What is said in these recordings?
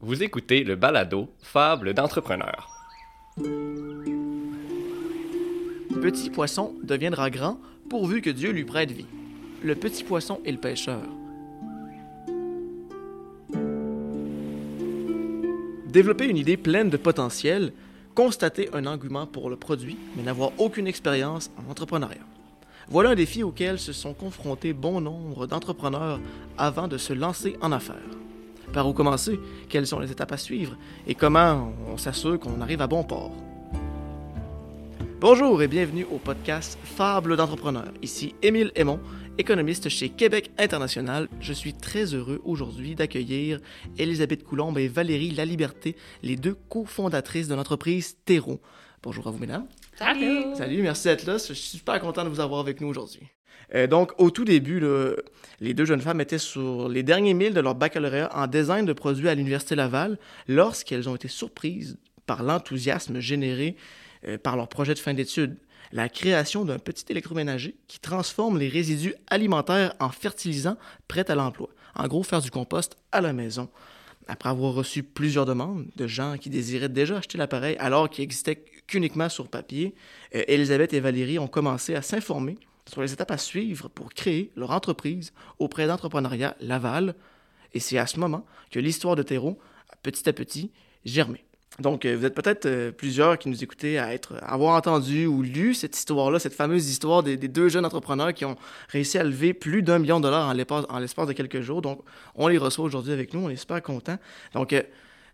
Vous écoutez le balado Fable d'entrepreneur. Petit poisson deviendra grand pourvu que Dieu lui prête vie. Le petit poisson et le pêcheur. Développer une idée pleine de potentiel, constater un engouement pour le produit, mais n'avoir aucune expérience en entrepreneuriat. Voilà un défi auquel se sont confrontés bon nombre d'entrepreneurs avant de se lancer en affaires. Par où commencer? Quelles sont les étapes à suivre? Et comment on s'assure qu'on arrive à bon port? Bonjour et bienvenue au podcast Fable d'entrepreneur. Ici Émile Aymon, économiste chez Québec International. Je suis très heureux aujourd'hui d'accueillir Elisabeth Coulombe et Valérie Laliberté, les deux cofondatrices de l'entreprise Terreau. Bonjour à vous, mesdames. Salut! Salut, merci d'être là. Je suis super content de vous avoir avec nous aujourd'hui. Euh, donc, au tout début, là, les deux jeunes femmes étaient sur les derniers milles de leur baccalauréat en design de produits à l'Université Laval lorsqu'elles ont été surprises par l'enthousiasme généré euh, par leur projet de fin d'études, la création d'un petit électroménager qui transforme les résidus alimentaires en fertilisants prêts à l'emploi. En gros, faire du compost à la maison. Après avoir reçu plusieurs demandes de gens qui désiraient déjà acheter l'appareil alors qu'il existait qu'uniquement sur papier, euh, Elisabeth et Valérie ont commencé à s'informer sur les étapes à suivre pour créer leur entreprise auprès d'entrepreneuriat Laval. Et c'est à ce moment que l'histoire de Terreau a petit à petit germé. Donc, euh, vous êtes peut-être euh, plusieurs qui nous écoutez à être, avoir entendu ou lu cette histoire-là, cette fameuse histoire des, deux jeunes entrepreneurs qui ont réussi à lever plus d'un million de dollars en l'espace, en l'espace de quelques jours. Donc, on les reçoit aujourd'hui avec nous, on est super contents. Donc, euh,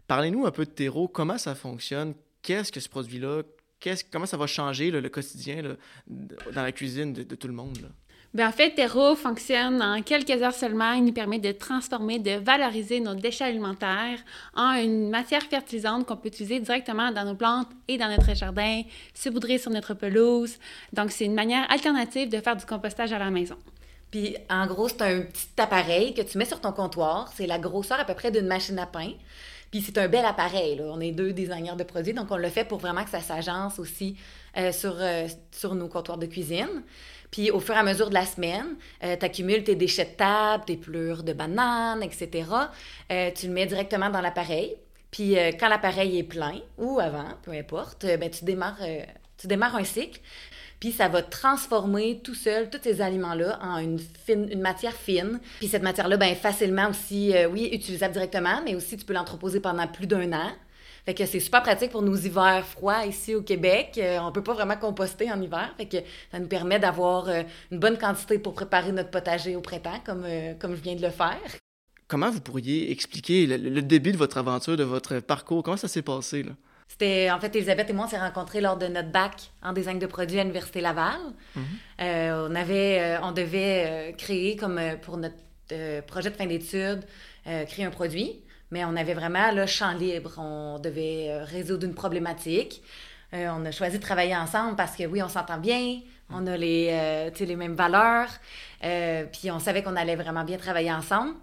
parlez-nous un peu de Terreau, comment ça fonctionne, qu'est-ce que ce produit-là, qu'est-ce, comment ça va changer là, le quotidien là, dans la cuisine de, de tout le monde. là? Ben, en fait, Terreau fonctionne en quelques heures seulement. Il nous permet de transformer, de valoriser nos déchets alimentaires en une matière fertilisante qu'on peut utiliser directement dans nos plantes et dans notre jardin, saupoudrer sur notre pelouse. Donc, c'est une manière alternative de faire du compostage à la maison. Puis, en gros, c'est un petit appareil que tu mets sur ton comptoir. C'est la grosseur à peu près d'une machine à pain. Puis, c'est un bel appareil. On est deux designers de produits, donc on le fait pour vraiment que ça s'agence aussi euh, sur, euh, sur nos comptoirs de cuisine. Puis, au fur et à mesure de la semaine, tu accumules tes déchets de table, tes plures de bananes, etc. Euh, tu le mets directement dans l'appareil. Puis, euh, quand l'appareil est plein, ou avant, peu importe, euh, ben, euh, tu démarres un cycle. Puis ça va transformer tout seul tous ces aliments-là en une, matière fine. Puis cette matière-là, ben facilement aussi, euh, oui, utilisable directement, mais aussi tu peux l'entreposer pendant plus d'un an. Fait que c'est super pratique pour nos hivers froids ici au Québec. Euh, on peut pas vraiment composter en hiver. Fait que ça nous permet d'avoir euh, une bonne quantité pour préparer notre potager au printemps, comme, euh, comme je viens de le faire. Comment vous pourriez expliquer le, le début de votre aventure, de votre parcours? Comment ça s'est passé? Là? C'était, en fait, Elisabeth et moi, on s'est rencontrés lors de notre bac en design de produits à l'Université Laval. Euh, on avait, euh, on devait euh, créer, comme pour notre projet de fin d'études, créer un produit, mais on avait vraiment le champ libre. On devait résoudre une problématique. On a choisi de travailler ensemble parce que oui, on s'entend bien, on a les, les mêmes valeurs, puis on savait qu'on allait vraiment bien travailler ensemble.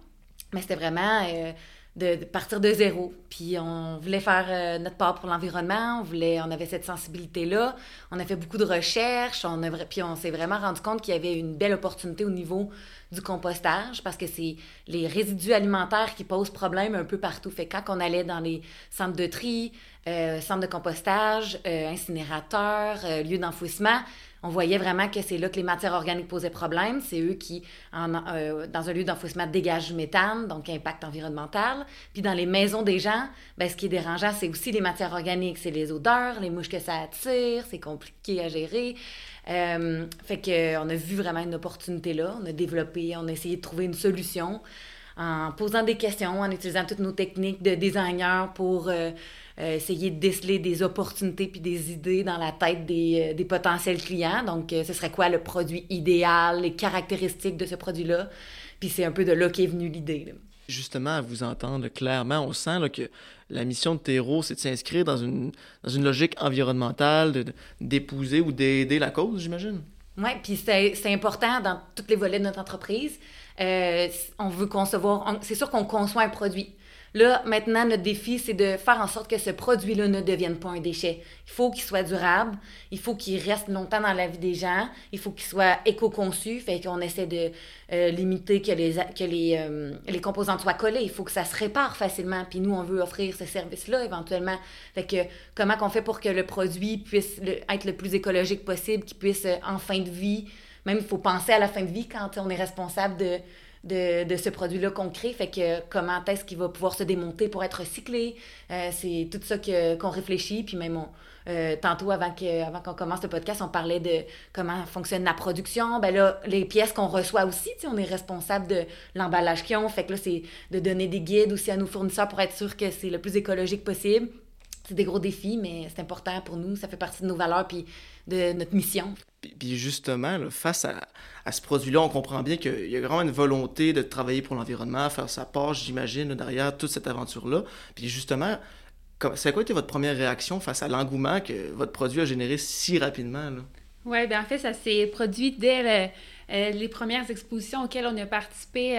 Mais c'était vraiment euh, de, partir de zéro. Puis on voulait faire euh, notre part pour l'environnement, on voulait, on avait cette sensibilité-là. On a fait beaucoup de recherches, on a, puis on s'est vraiment rendu compte qu'il y avait une belle opportunité au niveau du compostage parce que c'est les résidus alimentaires qui posent problème un peu partout. Fait quand on allait dans les centres de tri, euh, centres de compostage, euh, incinérateurs, lieux d'enfouissement, on voyait vraiment que c'est là que les matières organiques posaient problème. C'est eux qui, euh, dans un lieu d'enfouissement, dégagent du méthane, donc impact environnemental. Puis dans les maisons des gens, ben, ce qui est dérangeant, c'est aussi les matières organiques. C'est les odeurs, les mouches que ça attire, c'est compliqué à gérer. Euh, fait qu'on a vu vraiment une opportunité là. On a développé, on a essayé de trouver une solution en posant des questions, en utilisant toutes nos techniques de designer pour euh, euh, essayer de déceler des opportunités puis des idées dans la tête des, euh, des potentiels clients. Donc, euh, ce serait quoi le produit idéal, les caractéristiques de ce produit-là? Puis c'est un peu de là qu'est venue l'idée. Justement, à vous entendre clairement, on sent là, que la mission de Terreau, c'est de s'inscrire dans une, dans une logique environnementale, d'épouser ou d'aider la cause, j'imagine. Oui, puis c'est c'est important dans tous les volets de notre entreprise. Euh, on veut concevoir, on- c'est sûr qu'on conçoit un produit. Là, maintenant, notre défi, c'est de faire en sorte que ce produit-là ne devienne pas un déchet. Il faut qu'il soit durable, il faut qu'il reste longtemps dans la vie des gens, il faut qu'il soit éco-conçu, fait qu'on essaie de euh, limiter que les, que les, euh, les composantes soient collées. Il faut que ça se répare facilement. Puis nous, on veut offrir ce service-là éventuellement. Fait que comment qu'on fait pour que le produit puisse être le plus écologique possible, qu'il puisse, euh, en fin de vie, même il faut penser à la fin de vie quand on est responsable de de, ce produit-là qu'on crée. Fait que comment est-ce qu'il va pouvoir se démonter pour être recyclé? Euh, c'est tout ça que, qu'on réfléchit. Puis même, euh, tantôt, avant, qu'on commence le podcast, on parlait de comment fonctionne la production. Ben là, les pièces qu'on reçoit aussi, on est responsable de l'emballage qu'ils ont. Fait que là, c'est de donner des guides aussi à nos fournisseurs pour être sûr que c'est le plus écologique possible. C'est des gros défis, mais c'est important pour nous. Ça fait partie de nos valeurs de notre mission. Puis justement, face à, à ce produit-là, on comprend bien qu'il y a vraiment une volonté de travailler pour l'environnement, faire sa part, j'imagine, derrière toute cette aventure-là. Puis justement, c'est quoi été votre première réaction face à l'engouement que votre produit a généré si rapidement? Oui, bien en fait, ça s'est produit dès le euh, les premières expositions auxquelles on a participé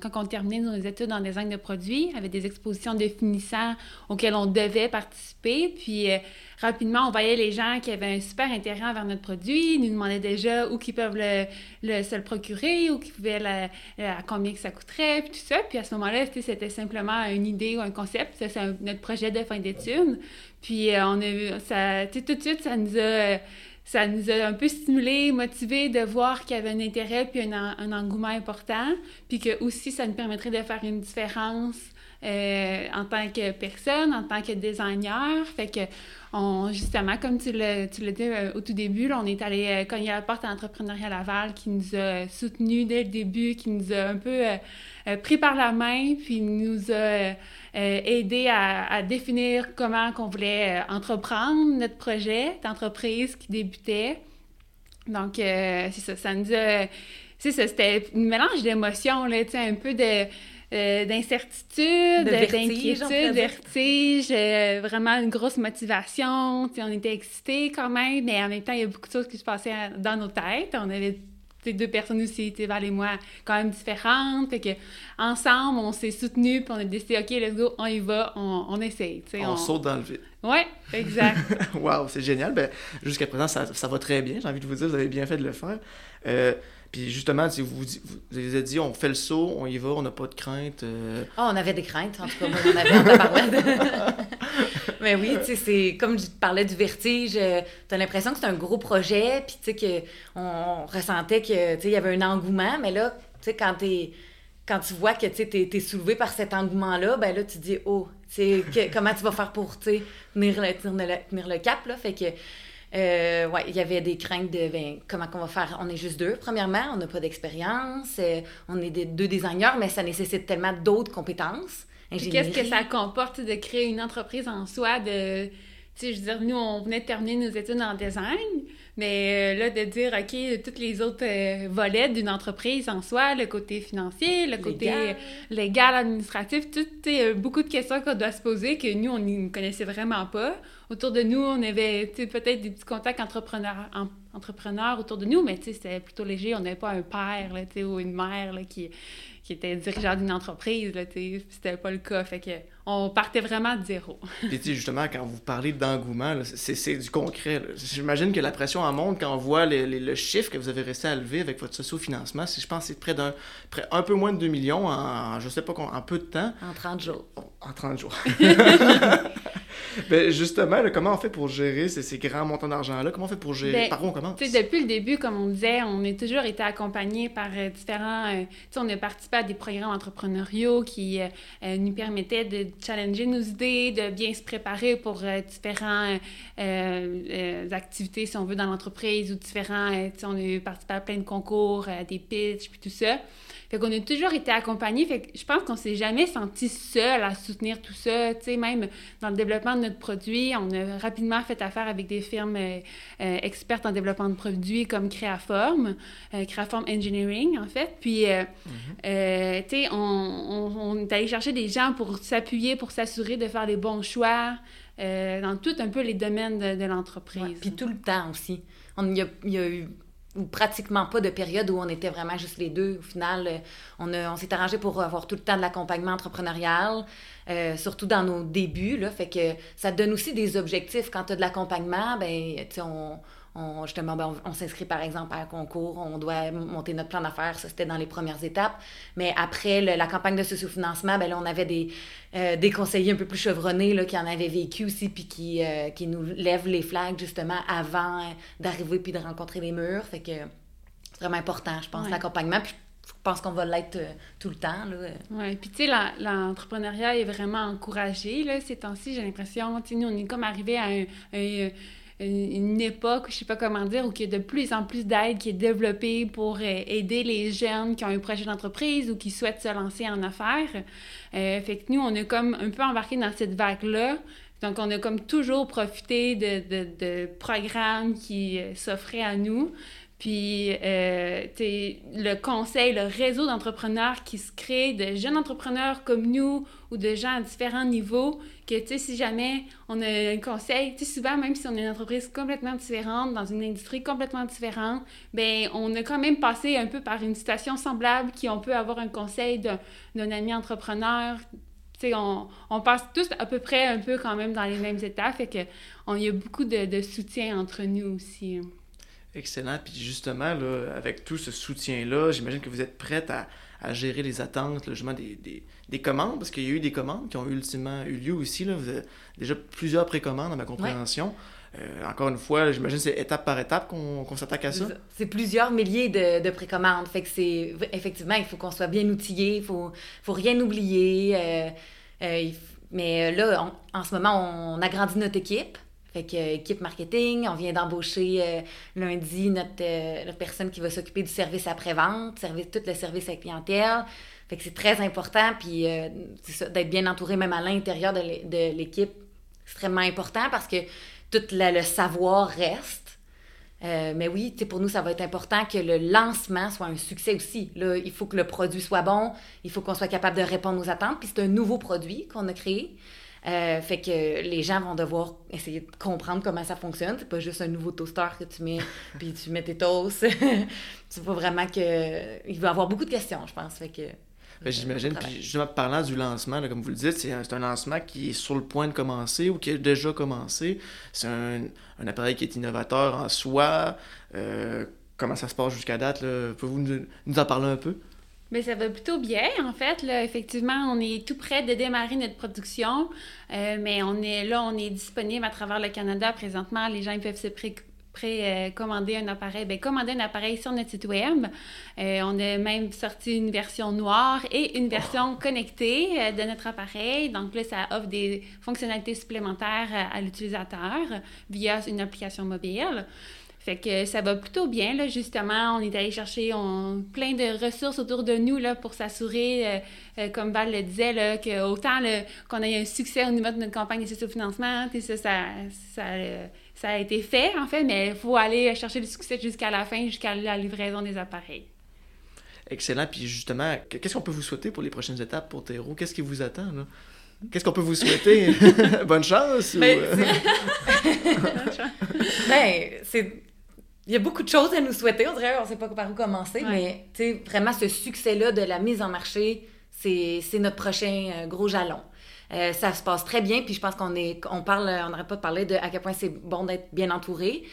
quand on terminait nos études en design de produits, avec des expositions de finissants auxquelles on devait participer. Puis euh, rapidement, on voyait les gens qui avaient un super intérêt envers notre produit, nous demandaient déjà où ils peuvent le, se le procurer, où pouvaient à combien que ça coûterait, puis tout ça. Puis à ce moment-là, c'était simplement une idée ou un concept. Ça, c'est notre projet de fin d'études. Puis euh, on a ça, tout de suite, ça nous a ça nous a un peu stimulé, motivé de voir qu'il y avait un intérêt puis un, un, engouement important, puis que aussi ça nous permettrait de faire une différence euh, en tant que personne, en tant que designer. Fait que, on, justement, comme tu l'as dit euh, au tout début, on est allé euh, cogner la porte à Entrepreneuriat Laval qui nous a soutenus dès le début, qui nous a un peu pris par la main, puis nous a aidé à, à, définir comment qu'on voulait entreprendre notre projet d'entreprise qui débutait. Donc, c'est ça, ça nous a... C'était un mélange d'émotions, là, un peu de euh, d'incertitude, d'inquiétude, vertige, euh, vraiment une grosse motivation. on était excités quand même, mais en même temps, il y a beaucoup de choses qui se passaient dans nos têtes. On avait deux personnes aussi, Val et moi, quand même différentes. Fait que ensemble, on s'est soutenus, puis on a décidé, OK, let's go, on y va, on, on essaye. On, on, saute dans le vide. Oui, exact. wow, c'est génial. Ben, jusqu'à présent, ça, ça, va très bien. J'ai envie de vous dire, vous avez bien fait de le faire. Euh, puis justement, vous, vous, vous avez dit, on fait le saut, on y va, on n'a pas de crainte. Euh. Ah, on avait des craintes, en tout cas, moi, j'en avais en. Mais oui, tu sais, c'est comme je parlais du vertige, euh, tu as l'impression que c'est un gros projet, puis tu sais, qu'on ressentait que, tu sais, il y avait un engouement, mais là, tu sais, quand tu quand tu vois que tu es, soulevé par cet engouement-là, ben là, tu te dis, oh, sais, comment tu vas faire pour, tenir le, tenir le cap, là, fait que euh, ouais, il y avait des craintes de ben, comment qu'on va faire? On est juste deux, premièrement, on n'a pas d'expérience, euh, on est des, deux designers, mais ça nécessite tellement d'autres compétences. Qu'est-ce que ça comporte de créer une entreprise en soi? De, tu sais, je veux dire, nous, on venait de terminer nos études en design, mais euh, là, de dire, OK, tous les autres euh, volets d'une entreprise en soi, le côté financier, le côté légal, administratif, tout, beaucoup de questions qu'on doit se poser que nous, on ne connaissait vraiment pas autour de nous, on avait peut-être des petits contacts entrepreneurs, entrepreneurs autour de nous, mais c'était plutôt léger. On n'avait pas un père là, ou une mère là, qui, qui était dirigeant d'une entreprise. C'était pas le cas. Fait que on partait vraiment de zéro. Puis justement, quand vous parlez d'engouement, c'est du concret. J'imagine que la pression en monte quand on voit le chiffre que vous avez réussi à lever avec votre socio-financement. Je pense que c'est près d'un un peu moins de 2 millions en, je sais pas, en peu de temps. En 30 jours. En 30 jours. ben justement, comment on fait pour gérer ces, grands montants d'argent-là? Comment on fait pour gérer? Ben, par où on commence? Depuis le début, comme on disait, on a toujours été accompagné par euh, différents... Euh, on a participé à des programmes entrepreneuriaux qui euh, nous permettaient de challenger nos idées, de bien se préparer pour différentes activités, si on veut, dans l'entreprise ou différents... on a participé à plein de concours, des pitchs, puis tout ça. Fait qu'on a toujours été accompagnés. Fait que je pense qu'on s'est jamais senti seul à soutenir tout ça. Tu sais, même dans le développement de notre produit, on a rapidement fait affaire avec des firmes euh, euh, expertes en développement de produits comme Créaform, euh, Créaform Engineering, en fait. Puis, mm-hmm. tu sais, on, on, est allé chercher des gens pour s'appuyer, pour s'assurer de faire les bons choix dans tout un peu les domaines de, l'entreprise. puis tout le temps aussi. Il y, y, a eu ou pratiquement pas de période où on était vraiment juste les deux. Au final, euh, on, on s'est arrangé pour avoir tout le temps de l'accompagnement entrepreneurial, euh, surtout dans nos débuts. Là, fait que ça donne aussi des objectifs. Quand tu as de l'accompagnement, ben, on, on, justement, ben, on, s'inscrit par exemple à un concours, on doit monter notre plan d'affaires, ça c'était dans les premières étapes. Mais après la campagne de sous-financement, ben, là, on avait des, euh, des conseillers un peu plus chevronnés là, qui en avaient vécu aussi, puis qui, euh, qui nous lèvent les flags justement avant d'arriver puis de rencontrer les murs. Fait que c'est vraiment important, je pense, l'accompagnement. Puis je pense qu'on va l'être euh, tout le temps. Oui, puis tu sais, l'entrepreneuriat est vraiment encouragé là, ces temps-ci, j'ai l'impression. Nous, on est comme arrivé à un une, époque, je sais pas comment dire, où il y a de plus en plus d'aide qui est développée pour euh, aider les jeunes qui ont un projet d'entreprise ou qui souhaitent se lancer en affaires. Euh, fait que nous, on a comme un peu embarqué dans cette vague-là. Donc, on a comme toujours profité de programmes qui euh, s'offraient à nous. Puis, euh, le conseil, le réseau d'entrepreneurs qui se crée, de jeunes entrepreneurs comme nous ou de gens à différents niveaux, que, tu sais, si jamais on a un conseil, tu sais, souvent, même si on est une entreprise complètement différente, dans une industrie complètement différente, ben on a quand même passé un peu par une situation semblable qui on peut avoir un conseil d'un ami entrepreneur, on, on, passe tous à peu près un peu quand même dans les mêmes étapes, fait que y a beaucoup de, de soutien entre nous aussi. Excellent. Puis justement, là, avec tout ce soutien-là, j'imagine que vous êtes prête à, à gérer les attentes, justement, des, des, des, commandes, parce qu'il y a eu des commandes qui ont ultimement eu lieu aussi. Là. Vous avez déjà plusieurs précommandes à ma compréhension. Euh, encore une fois, j'imagine que c'est étape par étape qu'on s'attaque à ça. C'est plusieurs milliers de, de, précommandes. Fait que c'est effectivement, il faut qu'on soit bien outillé, il faut, faut rien oublier. Euh, euh, mais là, en ce moment, on agrandit notre équipe. Fait que euh, équipe marketing, on vient d'embaucher euh, lundi notre, euh, notre, personne qui va s'occuper du service après-vente, service, tout le service à clientèle. Fait que c'est très important, puis d'être bien entouré même à l'intérieur de l'équipe, extrêmement important parce que tout le savoir reste. mais oui, pour nous, ça va être important que le lancement soit un succès aussi. Là, il faut que le produit soit bon, il faut qu'on soit capable de répondre aux attentes. Puis c'est un nouveau produit qu'on a créé. Euh, fait que les gens vont devoir essayer de comprendre comment ça fonctionne. C'est pas juste un nouveau toaster que tu mets, puis tu mets tes toasts. tu vois vraiment que il va y avoir beaucoup de questions, je pense. Fait que ben, J'imagine. Puis justement, parlant du lancement, comme vous le dites, c'est un, un, lancement qui est sur le point de commencer ou qui a déjà commencé. C'est un, un, appareil qui est innovateur en soi. Euh, comment ça se passe jusqu'à date? Pouvez-vous nous, nous, en parler un peu? Mais ça va plutôt bien, en fait. Là, effectivement, on est tout près de démarrer notre production, euh, mais on est là, on est disponible à travers le Canada présentement. Les gens ils peuvent se pré commander un appareil, bien, commander un appareil sur notre site web. Euh, on a même sorti une version noire et une version connectée euh, de notre appareil. Donc là, ça offre des fonctionnalités supplémentaires à l'utilisateur via une application mobile. Fait que ça va plutôt bien, là, justement. On est allé chercher on, plein de ressources autour de nous là, pour s'assurer, euh, euh, comme Val le disait, là, que autant qu'on ait un succès au niveau de notre campagne de financement, ça, ça, ça, ça, a été fait, en fait, mais il faut aller chercher le succès jusqu'à la fin, jusqu'à la livraison des appareils. Excellent. Puis justement, qu'est-ce qu'on peut vous souhaiter pour les prochaines étapes pour Terreau? Qu'est-ce qui vous attend? Là? Qu'est-ce qu'on peut vous souhaiter? Bonne chance? Ben, ben, c'est il y a beaucoup de choses à nous souhaiter, on dirait, on sait pas par où commencer, mais vraiment ce succès-là de la mise en marché, c'est notre prochain euh, gros jalon. Euh, ça se passe très bien, puis je pense qu'on est, on parle, on n'arrête pas de parler de à quel point c'est bon d'être bien entouré,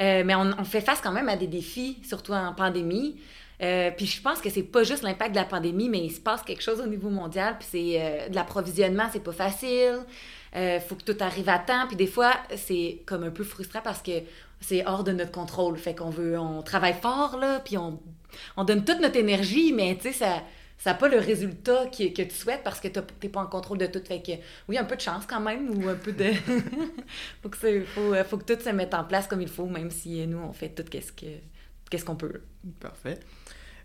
euh, mais on, on, fait face quand même à des défis, surtout en pandémie. puis je pense que c'est pas juste l'impact de la pandémie, mais il se passe quelque chose au niveau mondial, puis c'est de l'approvisionnement, c'est pas facile. Il faut que tout arrive à temps, puis des fois c'est comme un peu frustrant parce que c'est hors de notre contrôle. Fait qu'on veut, on travaille fort, là, puis on, on donne toute notre énergie, mais tu sais, ça ça n'a pas le résultat que, que tu souhaites parce que tu n'es pas en contrôle de tout. Fait que, oui, un peu de chance quand même, ou un peu de... faut, que faut, faut, que tout se mette en place comme il faut, même si nous, on fait tout qu'est-ce qu'on peut. Parfait.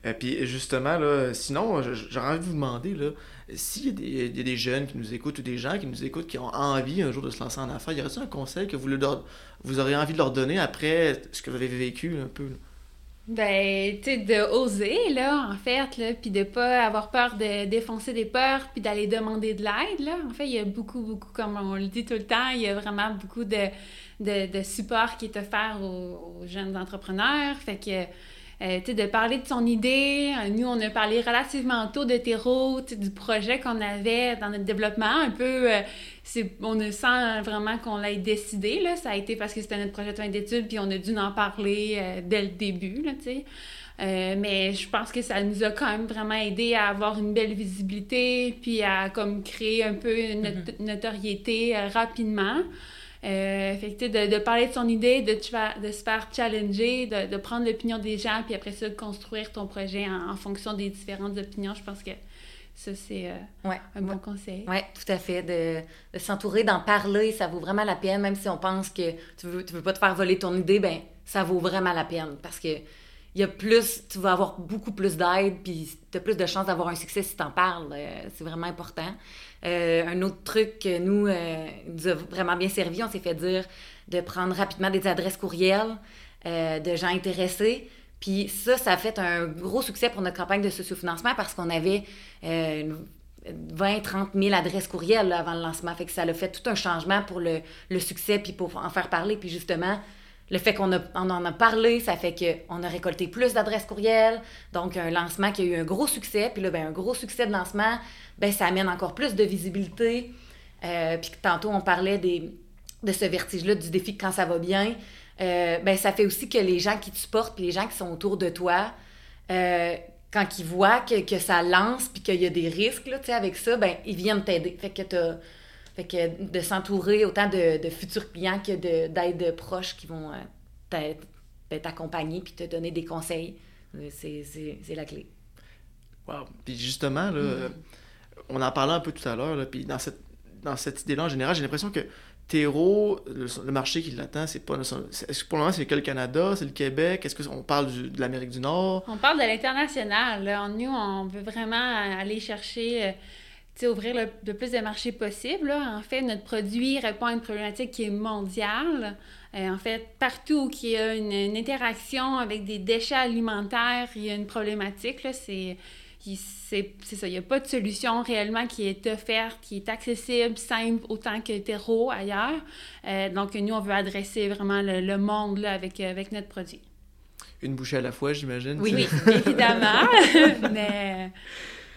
Euh, puis justement, là, sinon, j'aurais envie de vous demander, là, s'il y, a des jeunes qui nous écoutent ou des gens qui nous écoutent qui ont envie un jour de se lancer en affaires, y aurait-il un conseil que vous, vous auriez envie de leur donner après ce que vous avez vécu un peu? Ben, tu sais, de oser, là, en fait, là, puis de pas avoir peur de défoncer des peurs, puis d'aller demander de l'aide, là. En fait, il y a beaucoup, beaucoup, comme on le dit tout le temps, il y a vraiment beaucoup de, de, de support qui est offert aux, aux jeunes entrepreneurs. Fait que euh, de parler de son idée. Nous, on a parlé relativement tôt de terreau, du projet qu'on avait dans notre développement. Un peu, euh, on sent vraiment qu'on l'ait décidé. Là. Ça a été parce que c'était notre projet de fin d'études, puis on a dû en parler euh, dès le début. Là, mais je pense que ça nous a quand même vraiment aidé à avoir une belle visibilité, puis à comme créer un peu une mm-hmm. notoriété rapidement. Euh, fait que, de, de, parler de son idée, de, de se faire challenger, de, de prendre l'opinion des gens, puis après ça, construire ton projet en, fonction des différentes opinions. Je pense que ça, c'est euh, un bon conseil. Oui, tout à fait. De, de s'entourer, d'en parler, ça vaut vraiment la peine. Même si on pense que tu veux, tu veux pas te faire voler ton idée, ben ça vaut vraiment la peine. Parce que il y a plus, tu vas avoir beaucoup plus d'aide, puis tu as plus de chances d'avoir un succès si tu en parles. Euh, c'est vraiment important. Euh, un autre truc que nous, euh, nous a vraiment bien servi, on s'est fait dire de prendre rapidement des adresses courriels de gens intéressés. Puis ça, ça a fait un gros succès pour notre campagne de sociofinancement parce qu'on avait 20, 30 000 adresses courriels avant le lancement. Fait que ça a fait tout un changement pour le, le succès, puis pour en faire parler. Puis justement, le fait qu'on en a parlé, ça fait qu'on a récolté plus d'adresses courriels. Donc, un lancement qui a eu un gros succès. Puis là, ben, un gros succès de lancement, ben, ça amène encore plus de visibilité. Euh, puis tantôt, on parlait de ce vertige-là, du défi quand ça va bien. Euh, ben, ça fait aussi que les gens qui te supportent, puis les gens qui sont autour de toi, euh, quand ils voient que, que ça lance, puis qu'il y a des risques là, avec ça, ben, ils viennent t'aider. Fait que tu fait que de s'entourer autant de, futurs clients que d'aides proches qui vont euh, t'accompagner puis te donner des conseils, euh, c'est la clé. Wow. Puis justement, là, mm. on en parlait un peu tout à l'heure, puis dans cette, dans cette idée-là, en général, j'ai l'impression que terreau, le, marché qui l'attend, c'est pas. Est-ce que pour le moment, c'est que le Canada, c'est le Québec? Est-ce qu'on parle de l'Amérique du Nord? On parle de l'international. Nous, on veut vraiment aller chercher. Ouvrir le, plus de marchés possible. En fait, notre produit répond à une problématique qui est mondiale. Euh, en fait, partout où il y a une, interaction avec des déchets alimentaires, il y a une problématique. C'est ça, il n'y a pas de solution réellement qui est offerte, qui est accessible, simple, autant que terreau ailleurs. Euh, donc, nous, on veut adresser vraiment le, monde là, avec, avec notre produit. Une bouchée à la fois, j'imagine. Oui, oui, évidemment. mais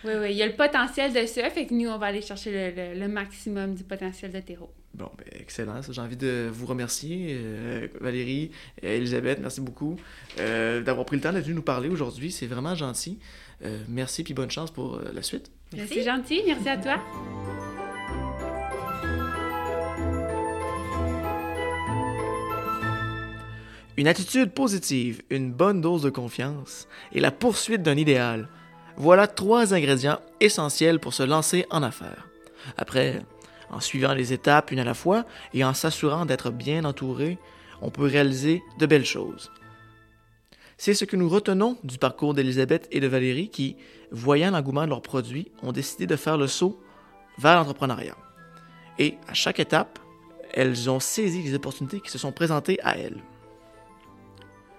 oui, oui, il y a le potentiel de ça, fait que nous, on va aller chercher le, maximum du potentiel de terreau. Bon, ben, excellent. J'ai envie de vous remercier, euh, Valérie, et Elisabeth, merci beaucoup euh, d'avoir pris le temps d'être nous parler aujourd'hui. C'est vraiment gentil. Euh, merci, puis bonne chance pour la suite. Merci. C'est gentil, merci à toi. Une attitude positive, une bonne dose de confiance et la poursuite d'un idéal – voilà trois ingrédients essentiels pour se lancer en affaires. Après, en suivant les étapes une à la fois et en s'assurant d'être bien entouré, on peut réaliser de belles choses. C'est ce que nous retenons du parcours d'Elisabeth et de Valérie qui, voyant l'engouement de leurs produits, ont décidé de faire le saut vers l'entrepreneuriat. Et à chaque étape, elles ont saisi les opportunités qui se sont présentées à elles.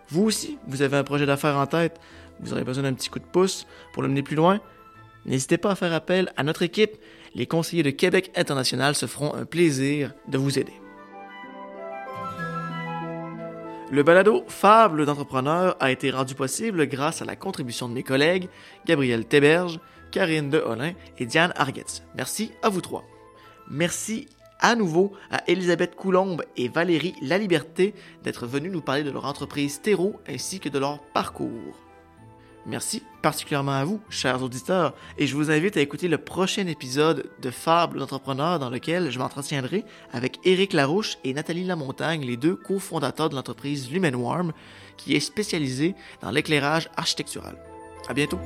Vous aussi, vous avez un projet d'affaires en tête, vous aurez besoin d'un petit coup de pouce pour le mener plus loin, n'hésitez pas à faire appel à notre équipe. Les conseillers de Québec International se feront un plaisir de vous aider. Le balado Fable d'entrepreneur a été rendu possible grâce à la contribution de mes collègues Gabriel Théberge, Karine Deholin et Diane Argetz. Merci à vous trois. Merci à nouveau à Elisabeth Coulombe et Valérie Laliberté d'être venues nous parler de leur entreprise Terreau ainsi que de leur parcours. Merci particulièrement à vous, chers auditeurs, et je vous invite à écouter le prochain épisode de Fable d'entrepreneur dans lequel je m'entretiendrai avec Éric Larouche et Nathalie Lamontagne, les deux cofondateurs de l'entreprise Lumenwarm, qui est spécialisée dans l'éclairage architectural. À bientôt!